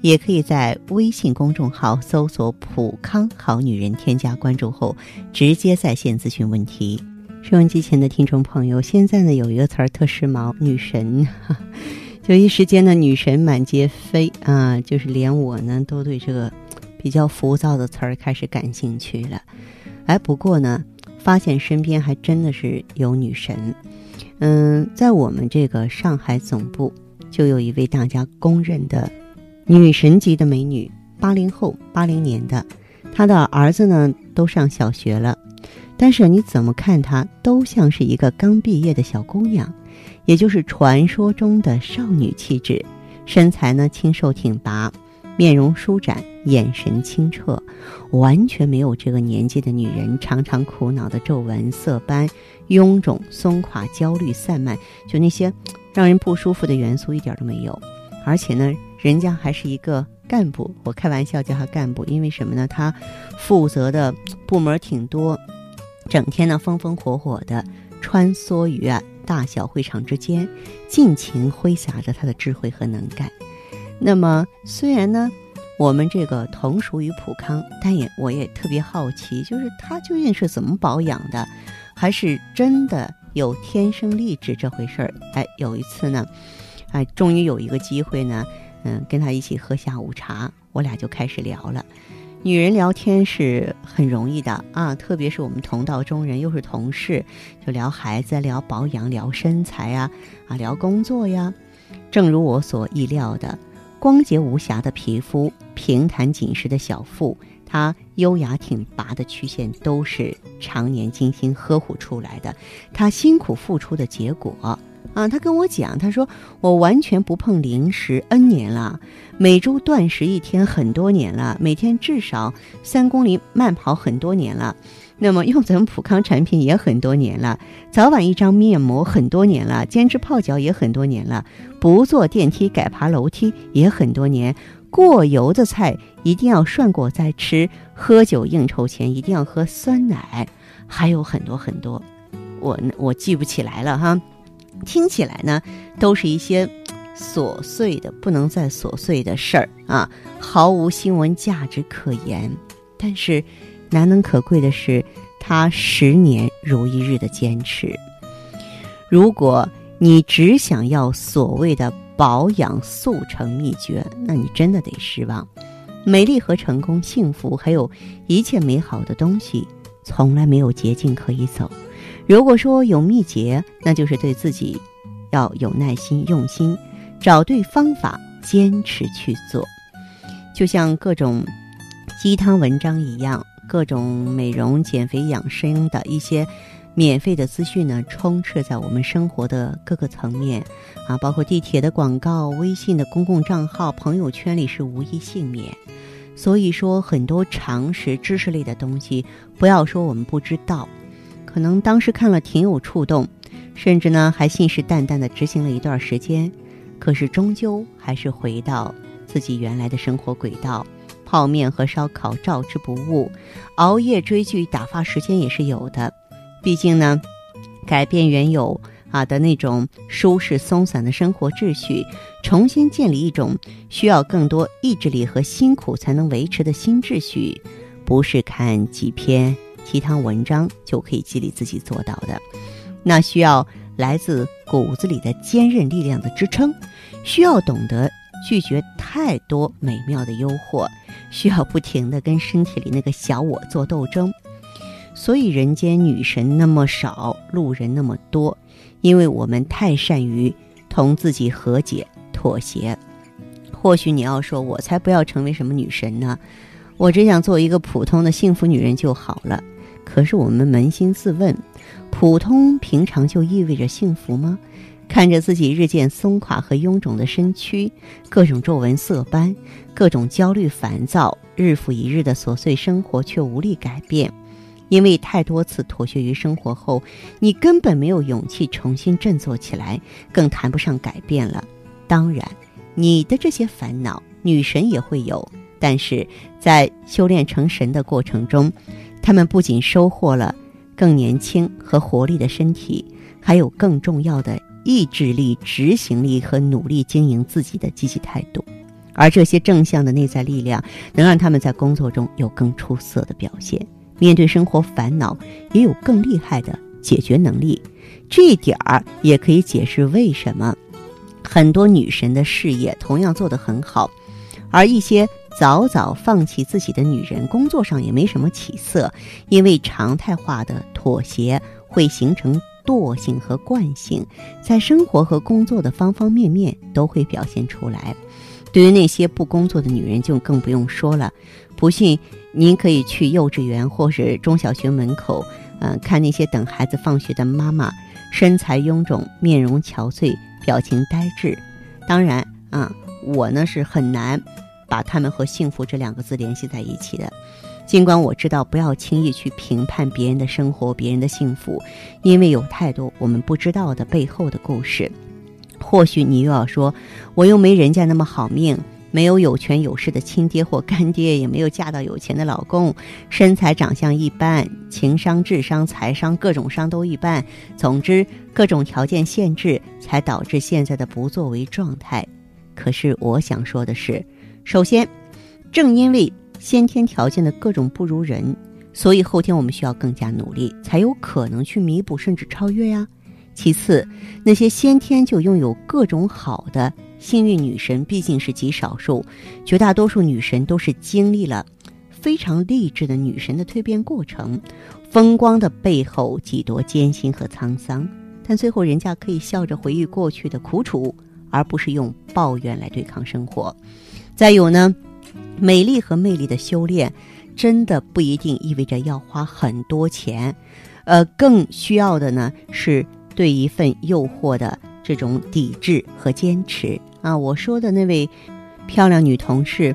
也可以在微信公众号搜索“普康好女人”，添加关注后，直接在线咨询问题。收音机前的听众朋友，现在呢有一个词儿特时髦，女神，就一时间呢女神满街飞啊，就是连我呢都对这个比较浮躁的词儿开始感兴趣了。哎，不过呢，发现身边还真的是有女神。嗯，在我们这个上海总部，就有一位大家公认的。女神级的美女，八零后，八零年的，她的儿子呢都上小学了，但是你怎么看她都像是一个刚毕业的小姑娘，也就是传说中的少女气质，身材呢清瘦挺拔，面容舒展，眼神清澈，完全没有这个年纪的女人常常苦恼的皱纹、色斑、臃肿、松垮、焦虑、散漫，就那些让人不舒服的元素一点都没有，而且呢。人家还是一个干部，我开玩笑叫他干部，因为什么呢？他负责的 部门挺多，整天呢风风火火的穿梭于啊大小会场之间，尽情挥洒着他的智慧和能干。那么虽然呢我们这个同属于普康，但也我也特别好奇，就是他究竟是怎么保养的，还是真的有天生丽质这回事儿？哎，有一次呢，哎，终于有一个机会呢。嗯，跟他一起喝下午茶，我俩就开始聊了。女人聊天是很容易的啊，特别是我们同道中人，又是同事，就聊孩子、聊保养、聊身材啊，啊，聊工作呀。正如我所意料的，光洁无瑕的皮肤、平坦紧实的小腹，她优雅挺拔的曲线，都是常年精心呵护出来的，她辛苦付出的结果。啊，他跟我讲，他说我完全不碰零食 N 年了，每周断食一天很多年了，每天至少三公里慢跑很多年了，那么用咱们普康产品也很多年了，早晚一张面膜很多年了，坚持泡脚也很多年了，不坐电梯改爬楼梯也很多年，过油的菜一定要涮过再吃，喝酒应酬前一定要喝酸奶，还有很多很多，我我记不起来了哈。听起来呢，都是一些琐碎的、不能再琐碎的事儿啊，毫无新闻价值可言。但是，难能可贵的是，他十年如一日的坚持。如果你只想要所谓的保养速成秘诀，那你真的得失望。美丽和成功、幸福，还有一切美好的东西，从来没有捷径可以走。如果说有秘诀，那就是对自己要有耐心、用心，找对方法，坚持去做。就像各种鸡汤文章一样，各种美容、减肥、养生的一些免费的资讯呢，充斥在我们生活的各个层面啊，包括地铁的广告、微信的公共账号、朋友圈里是无一幸免。所以说，很多常识、知识类的东西，不要说我们不知道。可能当时看了挺有触动，甚至呢还信誓旦旦地执行了一段时间，可是终究还是回到自己原来的生活轨道，泡面和烧烤照之不误，熬夜追剧打发时间也是有的。毕竟呢，改变原有啊的那种舒适松散的生活秩序，重新建立一种需要更多意志力和辛苦才能维持的新秩序，不是看几篇。鸡汤文章就可以激励自己做到的，那需要来自骨子里的坚韧力量的支撑，需要懂得拒绝太多美妙的诱惑，需要不停的跟身体里那个小我做斗争。所以人间女神那么少，路人那么多，因为我们太善于同自己和解、妥协。或许你要说，我才不要成为什么女神呢，我只想做一个普通的幸福女人就好了。可是我们扪心自问，普通平常就意味着幸福吗？看着自己日渐松垮和臃肿的身躯，各种皱纹色斑，各种焦虑烦躁，日复一日的琐碎生活却无力改变，因为太多次妥协于生活后，你根本没有勇气重新振作起来，更谈不上改变了。当然，你的这些烦恼，女神也会有，但是在修炼成神的过程中，她们不仅收获了更年轻和活力的身体，还有更重要的意志力、执行力和努力经营自己的积极态度。而这些正向的内在力量，能让他们在工作中有更出色的表现。面对生活烦恼，也有更厉害的解决能力。这一点儿也可以解释为什么很多女神的事业同样做得很好，而一些早早放弃自己的女人，工作上也没什么起色。因为常态化的妥协会形成惰性和惯性，在生活和工作的方方面面都会表现出来。对于那些不工作的女人，就更不用说了。不信。您可以去幼稚园或是中小学门口，嗯，看那些等孩子放学的妈妈，身材臃肿，面容憔悴，表情呆滞。当然啊，我呢是很难把他们和幸福这两个字联系在一起的。尽管我知道不要轻易去评判别人的生活、别人的幸福，因为有太多我们不知道的背后的故事。或许你又要说，我又没人家那么好命。没有有权有势的亲爹或干爹，也没有嫁到有钱的老公，身材长相一般，情商、智商、财商各种商都一般。总之，各种条件限制才导致现在的不作为状态。可是，我想说的是，首先，正因为先天条件的各种不如人，所以后天我们需要更加努力，才有可能去弥补甚至超越呀。其次，那些先天就拥有各种好的。幸运女神毕竟是极少数，绝大多数女神都是经历了非常励志的女神的蜕变过程，风光的背后几多艰辛和沧桑，但最后人家可以笑着回忆过去的苦楚，而不是用抱怨来对抗生活。再有呢，美丽和魅力的修炼，真的不一定意味着要花很多钱，呃，更需要的呢是对一份诱惑的这种抵制和坚持。啊，我说的那位漂亮女同事，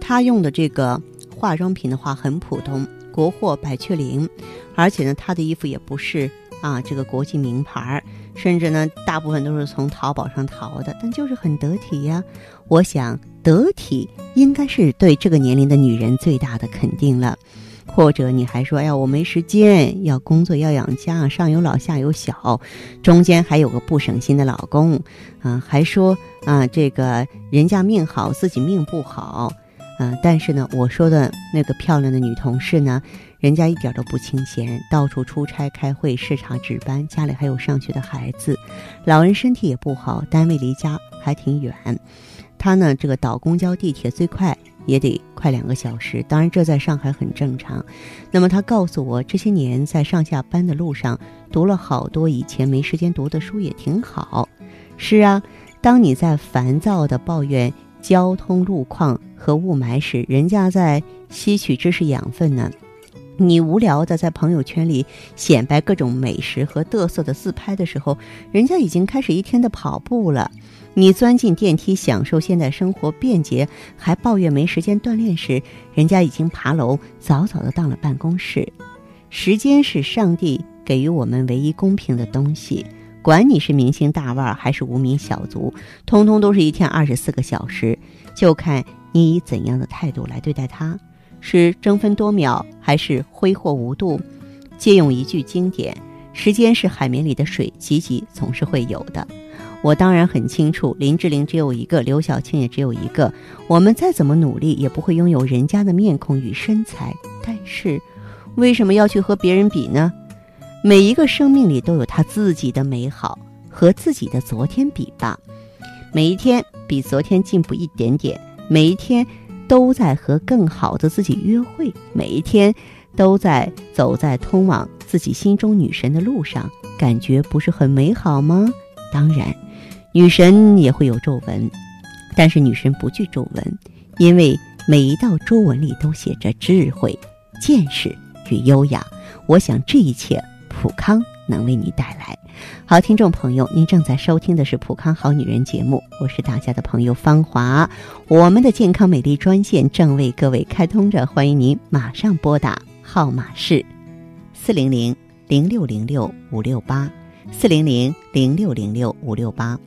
她用的这个化妆品的话很普通，国货百雀羚，而且呢，她的衣服也不是啊这个国际名牌儿，甚至呢，大部分都是从淘宝上淘的，但就是很得体呀。我想，得体应该是对这个年龄的女人最大的肯定了。或者你还说，哎呀，我没时间，要工作，要养家，上有老下有小，中间还有个不省心的老公，啊，还说啊，这个人家命好，自己命不好，嗯，但是呢，我说的那个漂亮的女同事呢，人家一点都不清闲，到处出差开会视察值班，家里还有上学的孩子，老人身体也不好，单位离家还挺远，她呢，这个倒公交地铁最快。也得快两个小时，当然这在上海很正常。那么她告诉我，这些年在上下班的路上读了好多以前没时间读的书，也挺好。是啊，当你在烦躁的抱怨交通路况和雾霾时，人家在吸取知识养分呢。你无聊的在朋友圈里显摆各种美食和嘚瑟的自拍的时候，人家已经开始一天的跑步了。你钻进电梯享受现代生活便捷，还抱怨没时间锻炼时，人家已经爬楼早早的到了办公室。时间是上帝给予我们唯一公平的东西，管你是明星大腕还是无名小卒，通通都是一天二十四个小时，就看你以怎样的态度来对待它。是争分夺秒，还是挥霍无度？借用一句经典：“时间是海绵里的水，挤挤总是会有的。”我当然很清楚，林志玲只有一个，刘晓庆也只有一个。我们再怎么努力，也不会拥有人家的面孔与身材。但是，为什么要去和别人比呢？每一个生命里都有他自己的美好，和自己的昨天比吧。每一天比昨天进步一点点，每一天。都在和更好的自己约会，每一天都在走在通往自己心中女神的路上，感觉不是很美好吗？当然，女神也会有皱纹，但是女神不惧皱纹，因为每一道皱纹里都写着智慧、见识与优雅。我想这一切，普康能为你带来。好，听众朋友，您正在收听的是《普康好女人》节目，我是大家的朋友芳华。我们的健康美丽专线正为各位开通着，欢迎您马上拨打，号码是四零零零六零六五六八，四零零零六零六五六八。